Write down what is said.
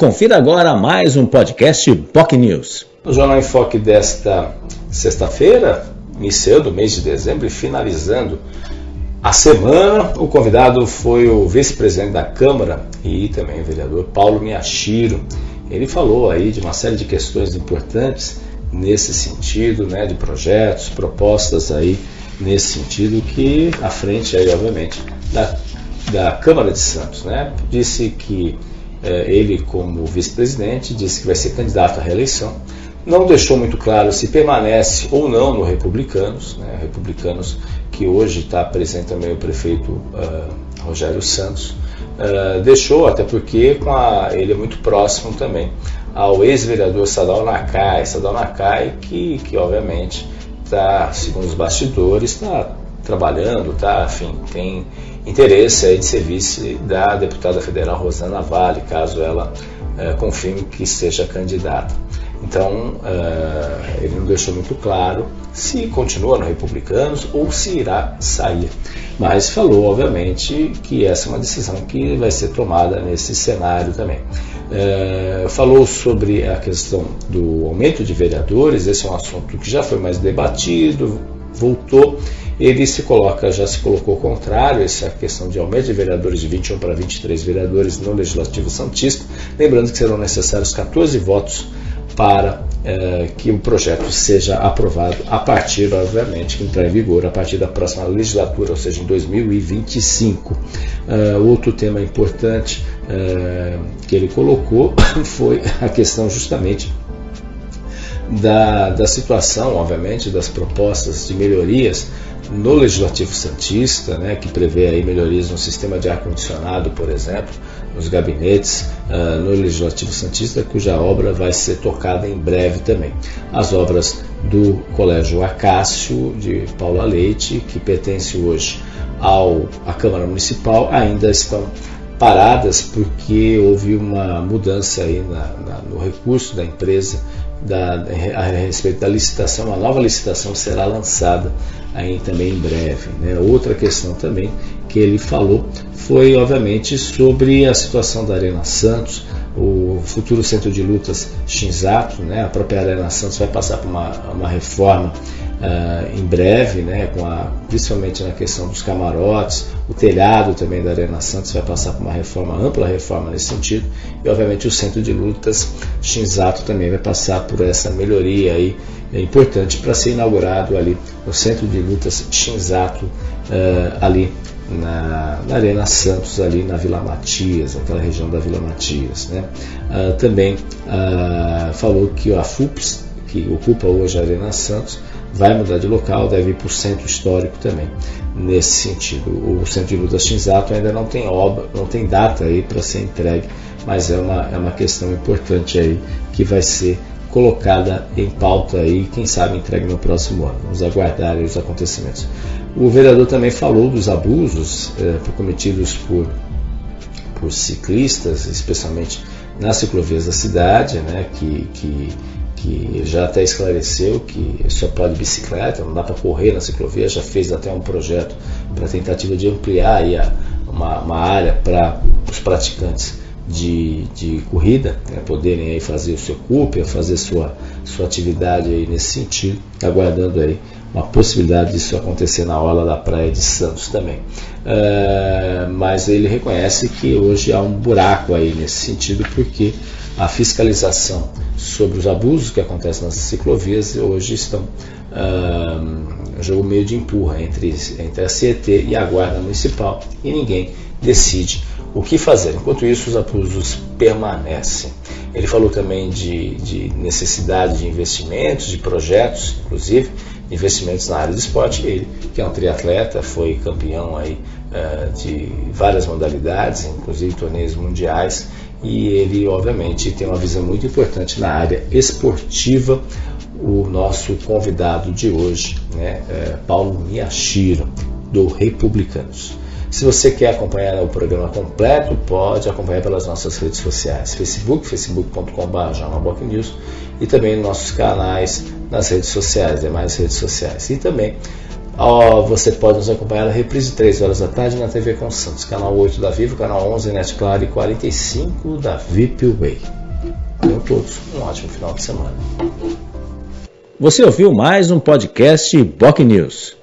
Confira agora mais um podcast POC News. O Jornal em Foque desta sexta-feira, iniciando o mês de dezembro e finalizando a semana, o convidado foi o vice-presidente da Câmara e também o vereador Paulo Miyashiro. Ele falou aí de uma série de questões importantes nesse sentido, né, de projetos, propostas aí nesse sentido que à frente aí, obviamente, da, da Câmara de Santos, né? Disse que ele, como vice-presidente, disse que vai ser candidato à reeleição. Não deixou muito claro se permanece ou não no Republicanos, né, Republicanos que hoje está presente também o prefeito uh, Rogério Santos. Uh, deixou, até porque com a, ele é muito próximo também ao ex-vereador Sadal Nakai, Sadal Nakai que, que obviamente está, segundo os bastidores, está trabalhando, tá, enfim, tem interesse aí de ser vice da deputada federal Rosana Vale, caso ela é, confirme que seja candidata. Então, é, ele não deixou muito claro se continua no Republicanos ou se irá sair. Mas falou, obviamente, que essa é uma decisão que vai ser tomada nesse cenário também. É, falou sobre a questão do aumento de vereadores, esse é um assunto que já foi mais debatido, voltou ele se coloca, já se colocou contrário, essa questão de aumento de vereadores de 21 para 23 vereadores no Legislativo Santista, lembrando que serão necessários 14 votos para é, que o projeto seja aprovado a partir, obviamente, que entrar em vigor a partir da próxima legislatura, ou seja, em 2025. Uh, é, outro tema importante uh, que ele colocou foi a questão justamente da, da situação, obviamente, das propostas de melhorias no Legislativo Santista, né, que prevê aí melhorias no sistema de ar-condicionado, por exemplo, nos gabinetes uh, no Legislativo Santista, cuja obra vai ser tocada em breve também. As obras do Colégio Acácio de Paula Leite, que pertence hoje ao, à Câmara Municipal, ainda estão paradas porque houve uma mudança aí na, na, no recurso da empresa da, a respeito da licitação, a nova licitação será lançada aí também em breve. Né? Outra questão também que ele falou foi, obviamente, sobre a situação da Arena Santos, o futuro centro de lutas Shinzato, né? a própria Arena Santos vai passar por uma, uma reforma uh, em breve, né? com a, principalmente na questão dos camarotes, o telhado também da Arena Santos vai passar por uma reforma, ampla reforma nesse sentido, e obviamente o centro de lutas Shinzato também vai passar por essa melhoria aí, é importante para ser inaugurado ali o centro de lutas Shinzato, uh, ali na, na, Arena Santos, ali na Vila Matias, aquela região da Vila Matias. Né? Uh, também uh, falou que a FUPS, que ocupa hoje a Arena Santos, vai mudar de local, deve ir para o centro histórico também, nesse sentido. O centro de lutas Shinzato ainda não tem obra, não tem data aí para ser entregue, mas é uma, é uma questão importante aí que vai ser colocada em pauta aí, quem sabe entregue no próximo ano. Vamos aguardar os acontecimentos. O vereador também falou dos abusos é, cometidos por, por ciclistas, especialmente nas ciclovias da cidade, né, que, que, que já até esclareceu que só pode bicicleta, não dá para correr na ciclovia, já fez até um projeto para tentativa de ampliar a, uma, uma área para os praticantes de, de corrida, né, poderem aí fazer o seu CUP, fazer sua, sua atividade aí nesse sentido, aguardando aí uma possibilidade disso acontecer na orla da praia de Santos também. É, mas ele reconhece que hoje há um buraco aí nesse sentido, porque a fiscalização sobre os abusos que acontecem nas ciclovias hoje estão um jogo meio de empurra entre, entre a CET e a Guarda Municipal e ninguém decide o que fazer. Enquanto isso, os abusos permanecem. Ele falou também de, de necessidade de investimentos, de projetos, inclusive investimentos na área do esporte. Ele, que é um triatleta, foi campeão aí, uh, de várias modalidades, inclusive torneios mundiais, e ele, obviamente, tem uma visão muito importante na área esportiva. O nosso convidado de hoje, né, é Paulo Miyashiro, do Republicanos. Se você quer acompanhar o programa completo, pode acompanhar pelas nossas redes sociais, Facebook, facebook.com.br e também nossos canais nas redes sociais, demais redes sociais. E também Oh, você pode nos acompanhar na reprise 3 horas da tarde na TV com Santos, canal 8 da Vivo, canal 11 Net Claro e 45 da VIP Way. Valeu a todos, um ótimo final de semana. Você ouviu mais um podcast Boc News.